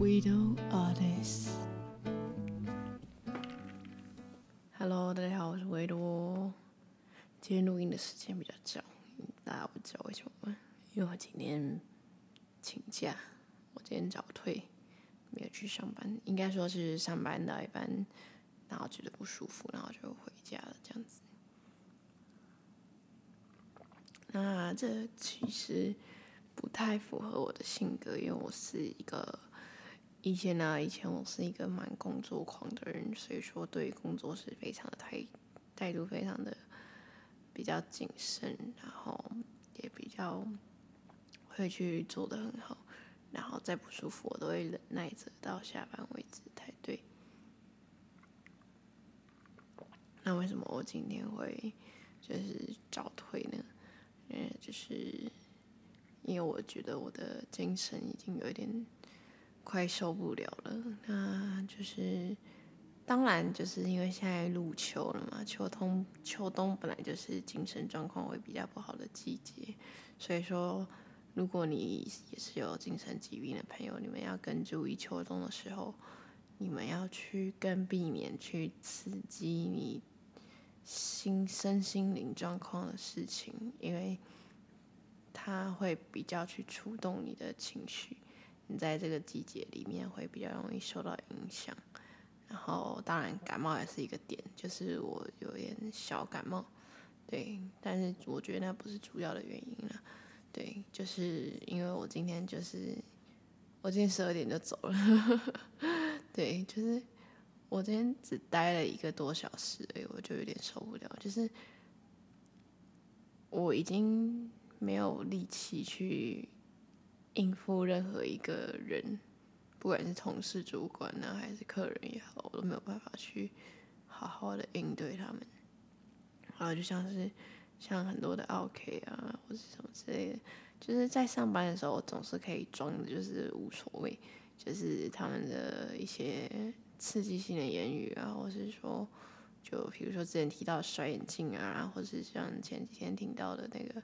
Widow Artist，Hello，大家好，我是维多。今天录音的时间比较早，大家不知道为什么？因为我今天请假，我今天早退，没有去上班。应该说是上班到一半，然后觉得不舒服，然后就回家了，这样子。那这其实不太符合我的性格，因为我是一个以前呢、以前我是一个蛮工作狂的人，所以说对工作是非常的态态度非常的比较谨慎，然后也比较会去做的很好，然后再不舒服我都会忍耐着到下班为止才对。那为什么我今天会就是早退呢？嗯，就是因为我觉得我的精神已经有一点快受不了了。那就是当然，就是因为现在入秋了嘛，秋冬秋冬本来就是精神状况会比较不好的季节，所以说，如果你也是有精神疾病的朋友，你们要更注意秋冬的时候，你们要去更避免去刺激你。心身心灵状况的事情，因为它会比较去触动你的情绪，你在这个季节里面会比较容易受到影响。然后，当然感冒也是一个点，就是我有点小感冒，对，但是我觉得那不是主要的原因了，对，就是因为我今天就是我今天十二点就走了，对，就是。我今天只待了一个多小时，哎，我就有点受不了。就是我已经没有力气去应付任何一个人，不管是同事、主管呢，还是客人也好，我都没有办法去好好的应对他们。然后就像是像很多的 OK 啊，或是什么之类的，就是在上班的时候，我总是可以装的，就是无所谓，就是他们的一些。刺激性的言语啊，或是说，就比如说之前提到摔眼镜啊，或是像前几天听到的那个，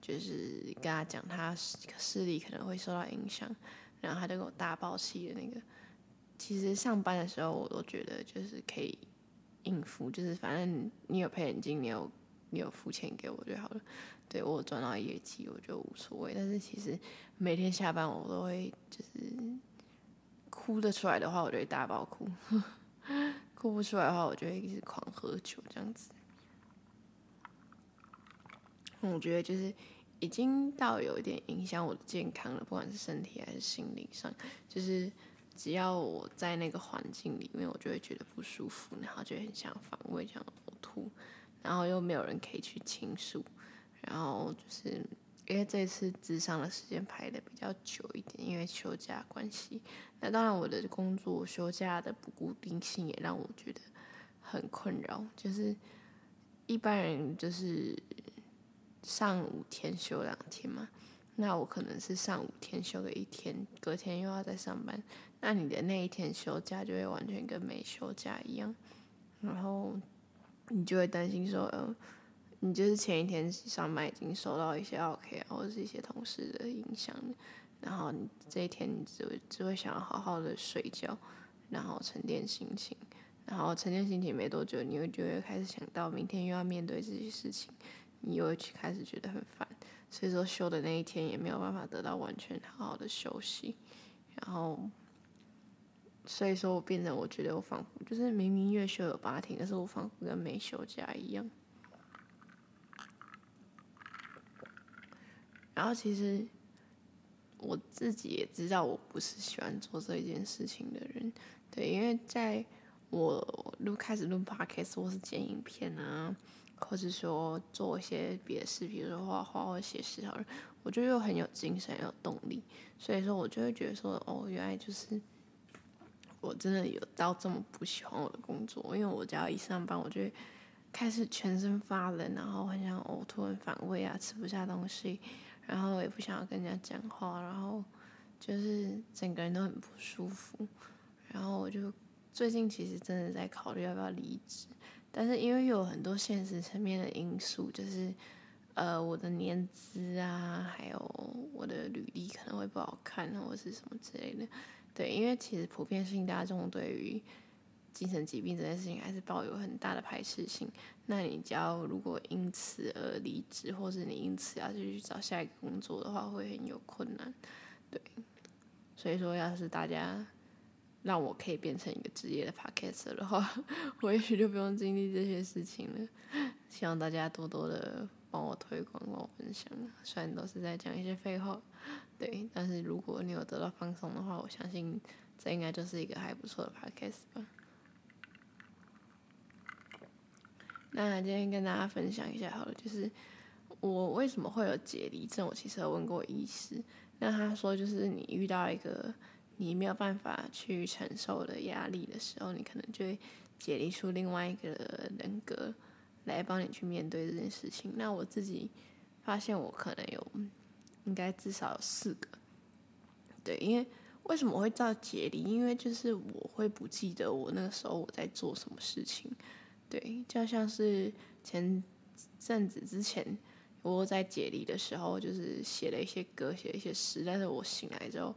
就是跟他讲他视力可能会受到影响，然后他就给我大爆气的那个。其实上班的时候我都觉得就是可以应付，就是反正你有配眼镜，你有你有付钱给我就好了。对，我赚到业绩，我就无所谓。但是其实每天下班我都会就是。哭得出来的话，我就会大爆哭；哭不出来的话，我就会一直狂喝酒这样子。我觉得就是已经到有一点影响我的健康了，不管是身体还是心理上。就是只要我在那个环境里面，我就会觉得不舒服，然后就很想反胃、想呕吐，然后又没有人可以去倾诉，然后就是。因为这次咨商的时间排的比较久一点，因为休假关系。那当然，我的工作休假的不固定性也让我觉得很困扰。就是一般人就是上五天休两天嘛，那我可能是上五天休个一天，隔天又要再上班。那你的那一天休假就会完全跟没休假一样，然后你就会担心说，呃。你就是前一天上班已经受到一些 OK，或者是一些同事的影响，然后你这一天你只会只会想要好好的睡觉，然后沉淀心情，然后沉淀心情没多久，你会就会开始想到明天又要面对这些事情，你又会去开始觉得很烦，所以说休的那一天也没有办法得到完全好好的休息，然后所以说我变成我觉得我仿佛就是明明月休有八天，但是我仿佛跟没休假一样。然后其实我自己也知道，我不是喜欢做这件事情的人，对，因为在我录开始录 podcast 或是剪影片啊，或是说做一些别的事，比如说画画或写诗，好了，我就又很有精神、有动力，所以说我就会觉得说，哦，原来就是我真的有到这么不喜欢我的工作，因为我只要一上班，我就开始全身发冷，然后很想呕吐、很反胃啊，吃不下东西。然后也不想要跟人家讲话，然后就是整个人都很不舒服。然后我就最近其实真的在考虑要不要离职，但是因为有很多现实层面的因素，就是呃我的年资啊，还有我的履历可能会不好看，或者是什么之类的。对，因为其实普遍性大众对于精神疾病这件事情还是抱有很大的排斥性。那你只要如果因此而离职，或是你因此要去找下一个工作的话，会很有困难。对，所以说要是大家让我可以变成一个职业的 podcaster 的话，我也许就不用经历这些事情了。希望大家多多的帮我推广、帮我分享。虽然都是在讲一些废话，对，但是如果你有得到放松的话，我相信这应该就是一个还不错的 podcast 吧。那今天跟大家分享一下好了，就是我为什么会有解离症。我其实有问过医师，那他说就是你遇到一个你没有办法去承受的压力的时候，你可能就会解离出另外一个人格来帮你去面对这件事情。那我自己发现我可能有应该至少有四个，对，因为为什么我会到解离？因为就是我会不记得我那个时候我在做什么事情。对，就像是前阵子之前，我在解离的时候，就是写了一些歌，写了一些诗。但是我醒来之后，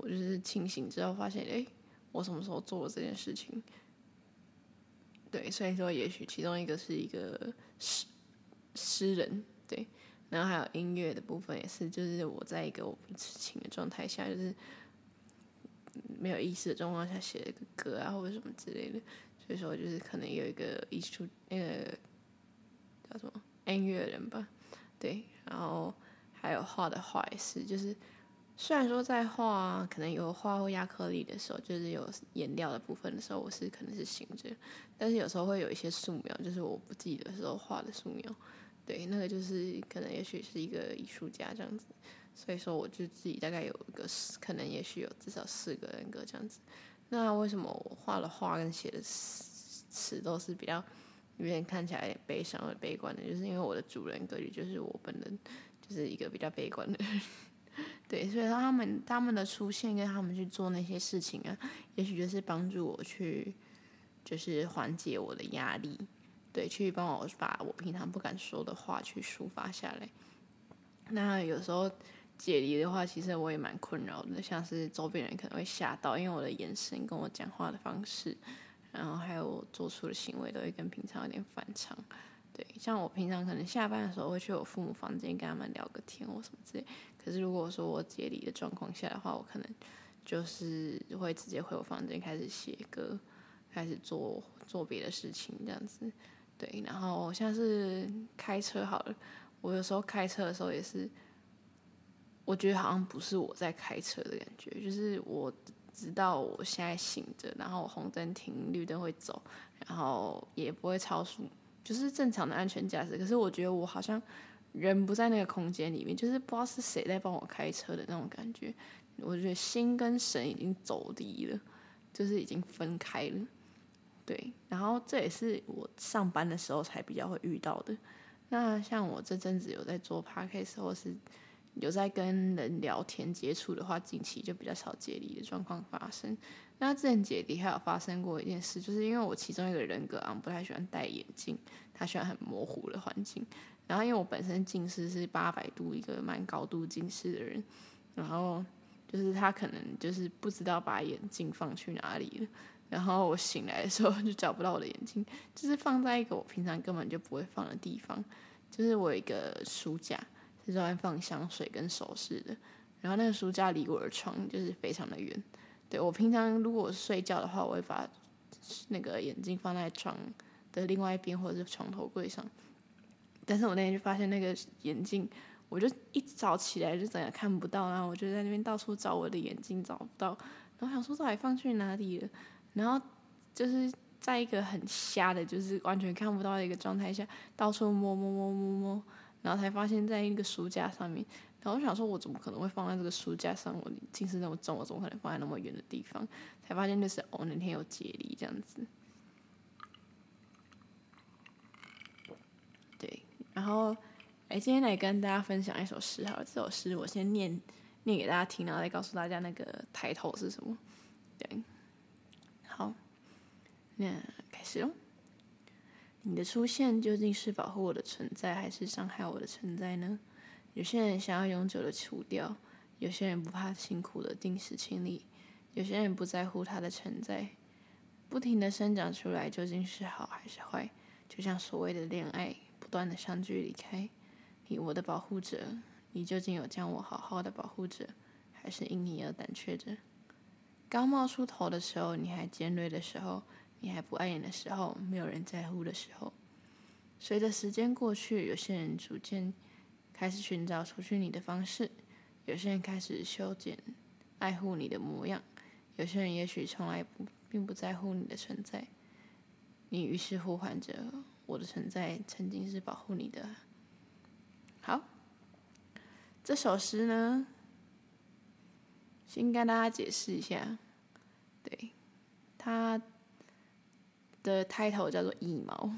我就是清醒之后发现，哎，我什么时候做了这件事情？对，所以说也许其中一个是一个诗诗人，对，然后还有音乐的部分也是，就是我在一个我不知情的状态下，就是没有意识的状况下写了一个歌啊，或者什么之类的。所以说，就是可能有一个艺术，那个叫什么音乐人吧，对。然后还有画的画也是，就是虽然说在画，可能有画或压克力的时候，就是有颜料的部分的时候，我是可能是醒着，但是有时候会有一些素描，就是我不记得时候画的素描，对，那个就是可能也许是一个艺术家这样子。所以说，我就自己大概有一个，可能也许有至少四个人格这样子。那为什么我画的画跟写的词都是比较有点看起来悲伤或悲观的？就是因为我的主人格里就是我本人，就是一个比较悲观的人。对，所以说他们他们的出现跟他们去做那些事情啊，也许就是帮助我去，就是缓解我的压力，对，去帮我把我平常不敢说的话去抒发下来。那有时候。解离的话，其实我也蛮困扰的，像是周边人可能会吓到，因为我的眼神跟我讲话的方式，然后还有我做出的行为都会跟平常有点反常。对，像我平常可能下班的时候会去我父母房间跟他们聊个天或什么之类，可是如果说我解离的状况下的话，我可能就是会直接回我房间开始写歌，开始做做别的事情这样子。对，然后像是开车好了，我有时候开车的时候也是。我觉得好像不是我在开车的感觉，就是我知道我现在醒着，然后红灯停，绿灯会走，然后也不会超速，就是正常的安全驾驶。可是我觉得我好像人不在那个空间里面，就是不知道是谁在帮我开车的那种感觉。我觉得心跟神已经走离了，就是已经分开了。对，然后这也是我上班的时候才比较会遇到的。那像我这阵子有在做 podcast 或是。有在跟人聊天接触的话，近期就比较少解离的状况发生。那之前解离还有发生过一件事，就是因为我其中一个人格啊，不太喜欢戴眼镜，他喜欢很模糊的环境。然后因为我本身近视是八百度，一个蛮高度近视的人，然后就是他可能就是不知道把眼镜放去哪里了。然后我醒来的时候 就找不到我的眼镜，就是放在一个我平常根本就不会放的地方，就是我有一个书架。是专门放香水跟首饰的，然后那个书架离我的床就是非常的远。对，我平常如果睡觉的话，我会把那个眼镜放在床的另外一边或者是床头柜上。但是我那天就发现那个眼镜，我就一早起来就整个看不到，然后我就在那边到处找我的眼镜找不到，然后想说到底放去哪里了，然后就是在一个很瞎的，就是完全看不到的一个状态下，到处摸摸摸摸摸。然后才发现，在一个书架上面。然后我想说，我怎么可能会放在这个书架上？我近视那么重，我怎么可能放在那么远的地方？才发现就是哦，那天有解离这样子。对，然后哎，今天来跟大家分享一首诗好，这首诗我先念念给大家听，然后再告诉大家那个抬头是什么。对，好，那开始喽。你的出现究竟是保护我的存在，还是伤害我的存在呢？有些人想要永久的除掉，有些人不怕辛苦的定时清理，有些人不在乎它的存在，不停的生长出来究竟是好还是坏？就像所谓的恋爱，断的相聚离开，你我的保护者，你究竟有将我好好的保护着，还是因你而胆怯着？刚冒出头的时候，你还尖锐的时候，你还不碍眼的时候，没有人在乎的时候，随着时间过去，有些人逐渐开始寻找除去你的方式，有些人开始修剪爱护你的模样。有些人也许从来不并不在乎你的存在，你于是呼唤着我的存在，曾经是保护你的。好，这首诗呢，先跟大家解释一下，对，它的 title 叫做《羽毛》，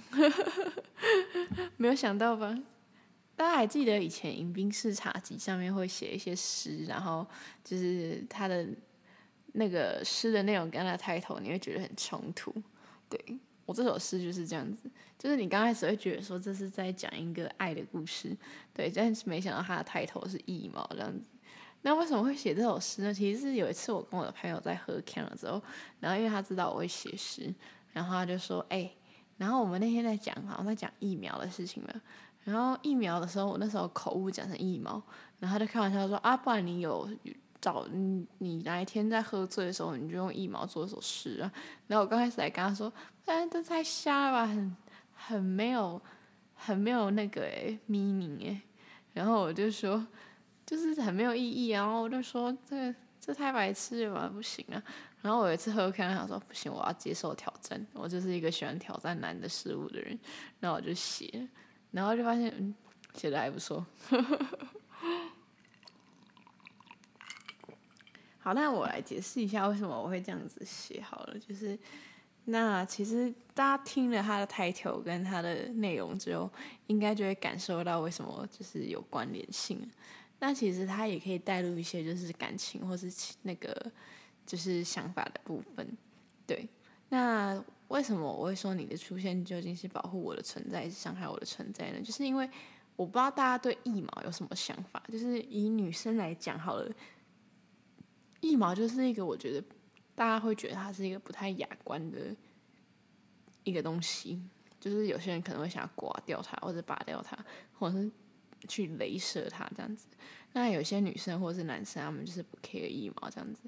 没有想到吧？大家还记得以前饮冰室茶集上面会写一些诗，然后就是它的。那个诗的内容跟他的 title，你会觉得很冲突。对，我这首诗就是这样子，就是你刚开始会觉得说这是在讲一个爱的故事，对，但是没想到他的 title 是腋毛这样子。那为什么会写这首诗呢？其实是有一次我跟我的朋友在喝 can 了之后，然后因为他知道我会写诗，然后他就说：“哎、然后我们那天在讲，好像在讲疫苗的事情嘛。然后疫苗的时候，我那时候口误讲成疫苗，然后他就开玩笑说：啊，不然你有。”找你，你哪一天在喝醉的时候，你就用疫苗做一首诗啊。然后我刚开始还跟他说：“哎，这太瞎了吧，很很没有，很没有那个诶 meaning 诶。”然后我就说，就是很没有意义啊。然后我就说，这这太白痴了吧，不行啊。然后我有一次喝，看他说不行，我要接受挑战。我就是一个喜欢挑战难的事物的人。然后我就写，然后就发现，嗯，写的还不错。好，那我来解释一下为什么我会这样子写好了。就是，那其实大家听了他的 title 跟他的内容之后，应该就会感受到为什么就是有关联性。那其实他也可以带入一些就是感情或是那个就是想法的部分。对，那为什么我会说你的出现究竟是保护我的存在，还是伤害我的存在呢？就是因为我不知道大家对腋毛有什么想法。就是以女生来讲好了。腋毛就是一个我觉得大家会觉得它是一个不太雅观的一个东西，就是有些人可能会想要刮掉它，或者拔掉它，或者是去镭射它这样子。那有些女生或者是男生，他们就是不 care 腋毛这样子，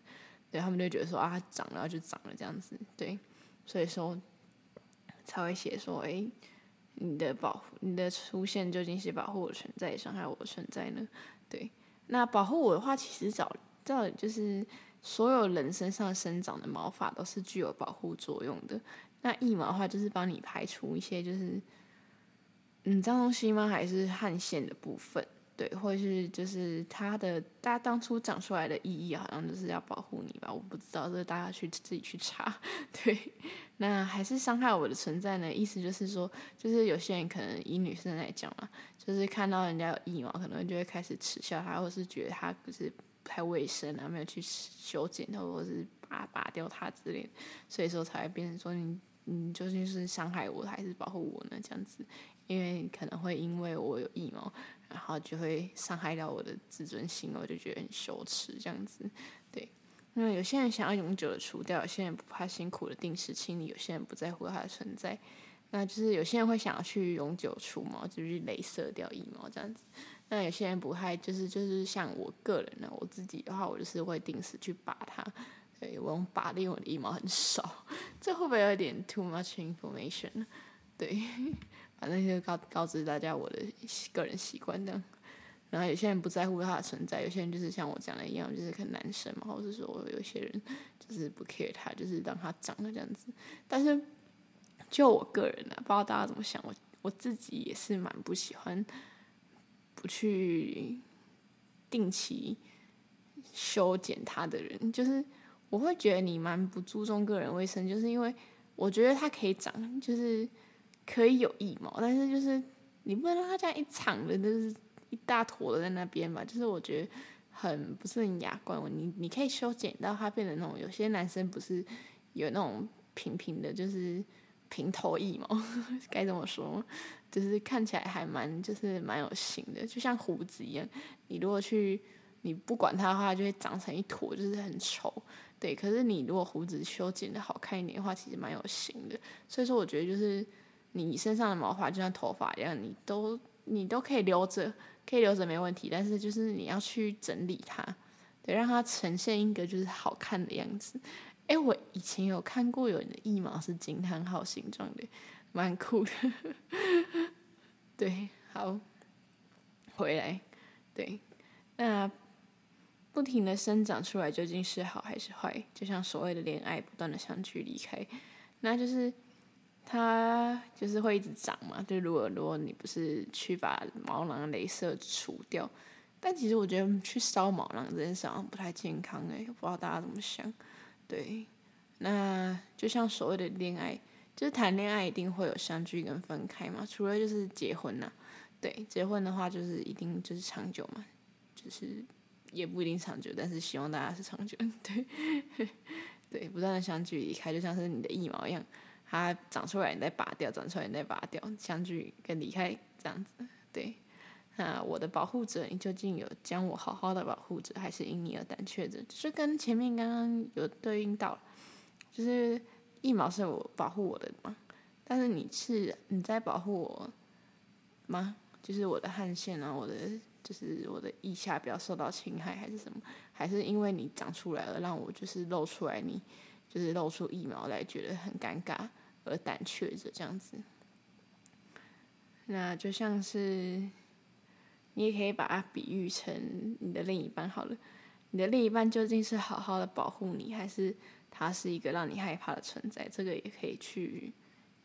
对，他们就觉得说啊，长了就长了这样子，对，所以说才会写说，哎、你的保护，你的出现究竟是保护我的存在，伤害我的存在呢？对，那保护我的话，其实早。到底就是所有人身上生长的毛发都是具有保护作用的。那腋毛的话，就是帮你排除一些就是嗯脏东西吗？还是汗腺的部分？对，或者是就是它的，大家当初长出来的意义好像就是要保护你吧？我不知道，这个大家去自己去查。对，那还是伤害我的存在呢？意思就是说，就是有些人可能以女生来讲嘛，就是看到人家有腋毛，可能就会开始耻笑他，或是觉得他不是。不太卫生啊，没有去修剪它，或者是拔拔掉它之类的，所以说才会变成说你你究竟是伤害我还是保护我呢？这样子，因为可能会因为我有腋毛，然后就会伤害到我的自尊心，我就觉得很羞耻这样子。对，那有些人想要永久的除掉，有些人不怕辛苦的定时清理，有些人不在乎它的存在，那就是有些人会想要去永久除毛，就是镭射掉腋毛这样子。那有些人不太，就是就是像我个人呢，我自己的话，我就是会定时去拔它。对，我用拔的，因为我的腋毛很少，这会不会有点 too much information？对，反正就告告知大家我的个人习惯这样。然后有些人不在乎它的存在，有些人就是像我讲的一样，就是看男生嘛，或者说有些人就是不 care 它，就是让它长了这样子。但是就我个人呢，不知道大家怎么想，我我自己也是蛮不喜欢。去定期修剪它的人，就是我会觉得你蛮不注重个人卫生，就是因为我觉得它可以长，就是可以有腋毛，但是就是你不能让它这样一长的，就是一大坨的在那边吧，就是我觉得很不是很雅观。你你可以修剪到它变成那种，有些男生不是有那种平平的，就是。平头腋毛 该怎么说？就是看起来还蛮，就是蛮有型的，就像胡子一样。你如果去，你不管它的话，就会长成一坨，就是很丑。对，可是你如果胡子修剪的好看一点的话，其实蛮有型的。所以说，我觉得就是你身上的毛发就像头发一样，你都你都可以留着，可以留着没问题。但是就是你要去整理它，对，让它呈现一个就是好看的样子。哎，我以前有看过有人的腋毛是惊叹号形状的，蛮酷的。对，好，回来，对，那。不停的生长出来究竟是好还是坏？就像所谓的恋爱，不断的相聚离开，那就是它就是会一直长嘛。就如果如果你不是去把毛囊镭射除掉，但其实我觉得去烧毛囊这件事好像不太健康诶、不知道大家怎么想？对，那就像所谓的恋爱，就是谈恋爱一定会有相聚跟分开嘛，除了就是结婚呐，对，结婚的话就是一定就是长久嘛，就是。也不一定长久，但是希望大家是长久。对，对，不断的相聚离开，就像是你的腋毛一样，它长出来你再拔掉，长出来你再拔掉，相聚跟离开这样子。对，那我的保护者，你究竟有将我好好的保护着，还是因你而胆怯着？就是跟前面刚刚有对应到，就是腋毛是我保护我的嘛，但是你是你在保护我吗？就是我的汗腺啊，我的。就是我的腋下不要受到侵害，还是什么？还是因为你长出来了，让我就是露出来你，就是露出腋毛来，觉得很尴尬而胆怯着这样子。那就像是，你也可以把它比喻成你的另一半好了。你的另一半究竟是好好的保护你，还是它是一个让你害怕的存在？这个也可以去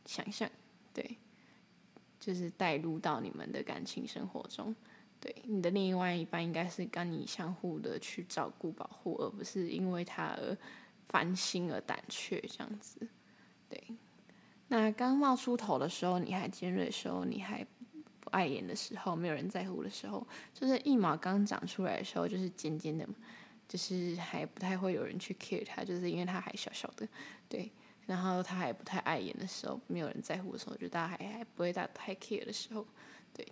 想象，对，就是带入到你们的感情生活中。对，你的另外一半应该是跟你相互的去照顾、保护，而不是因为他而烦心而胆怯这样子。对，那刚冒出头的时候，你还尖锐的时候，你还不碍眼的时候，没有人在乎的时候，就是一毛刚长出来的时候，就是尖尖的嘛，就是还不太会有人去 care 他，就是因为他还小小的。对，然后他还不太碍眼的时候，没有人在乎的时候，就大家还还不会大太 care 的时候。对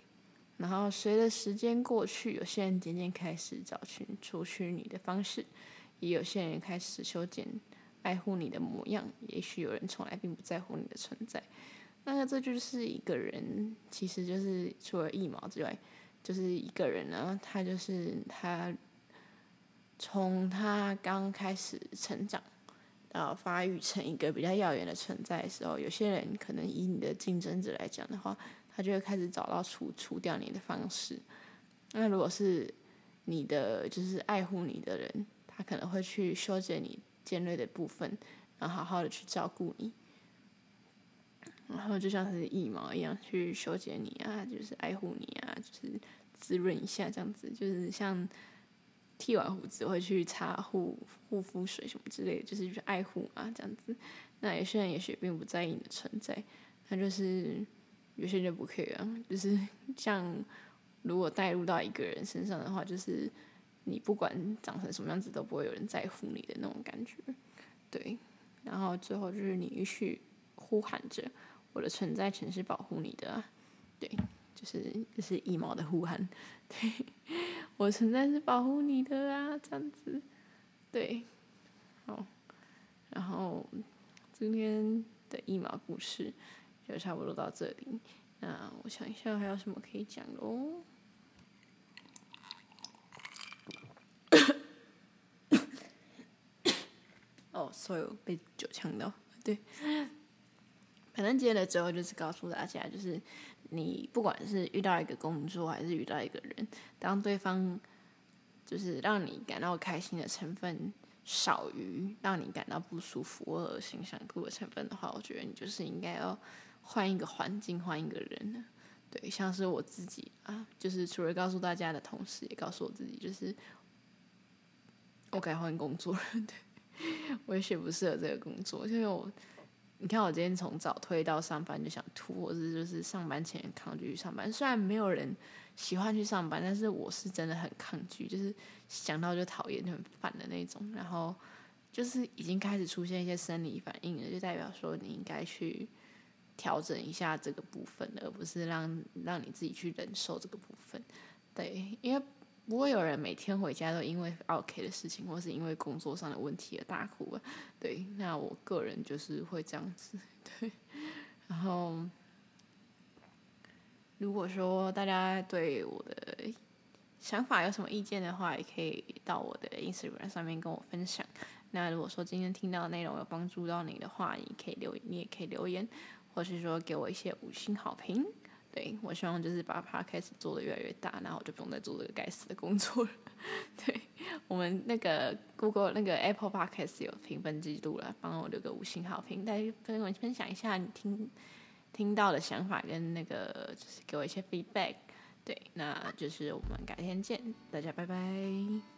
然后随着时间过去，有些人渐渐开始找寻除去你的方式，也有些人开始修剪爱护你的模样。也许有人从来并不在乎你的存在。那这就是一个人，其实就是除了一毛之外，就是一个人呢。他就是他，从他刚开始成长到发育成一个比较耀眼的存在的时候，有些人可能以你的竞争者来讲的话。他就会开始找到除除掉你的方式。那如果是你的，就是爱护你的人，他可能会去修剪你尖锐的部分，然后好好的去照顾你。然后就像是羽毛一样去修剪你啊，就是爱护你啊，就是滋润一下这样子。就是像剃完胡子会去擦护护肤水什么之类的，就是去爱护啊这样子。那有些人也许并不在意你的存在，那就是。有些人就不可以啊，就是像如果带入到一个人身上的话，就是你不管长成什么样子，都不会有人在乎你的那种感觉，对。然后最后就是你一去呼喊着我的存在全是保护你的，对，就是就是一毛的呼喊，对，我存在是保护你的啊，这样子，对，好，然后今天的腋毛故事。就差不多到这里，那我想一下还有什么可以讲的？哦，所有被酒呛到，对。可能接了之后就是告诉大家，就是你不管是遇到一个工作还是遇到一个人，当对方就是让你感到开心的成分少于让你感到不舒服或恶心想吐的成分的话，我觉得你就是应该要。换一个环境，换一个人？对，像是我自己啊，就是除了告诉大家的同时，也告诉我自己，就是我该换工作了。对，我也许不适合这个工作，因为我，你看我今天从早推到上班就想吐，或者就是上班前抗拒去上班。虽然没有人喜欢去上班，但是我是真的很抗拒，就是想到就讨厌，就很烦的那种。然后就是已经开始出现一些生理反应了，就代表说你应该去。调整一下这个部分，而不是让让你自己去忍受这个部分。对，因为不会有人每天回家都因为 OK 的事情，或是因为工作上的问题而大哭吧。对，那我个人就是会这样子。对，然后如果说大家对我的想法有什么意见的话，也可以到我的 Instagram 上面跟我分享。那如果说今天听到的内容有帮助到你的话，你可以留，你也可以留言，或是说给我一些五星好评。对，我希望就是把 Podcast 做的越来越大，然后我就不用再做这个该死的工作了。对，我们那个 Google 那个 Apple Podcast 有评分记录了，帮我留个五星好评，再跟我分享一下你听听到的想法跟那个就是给我一些 feedback。对，那就是我们改天见，大家拜拜。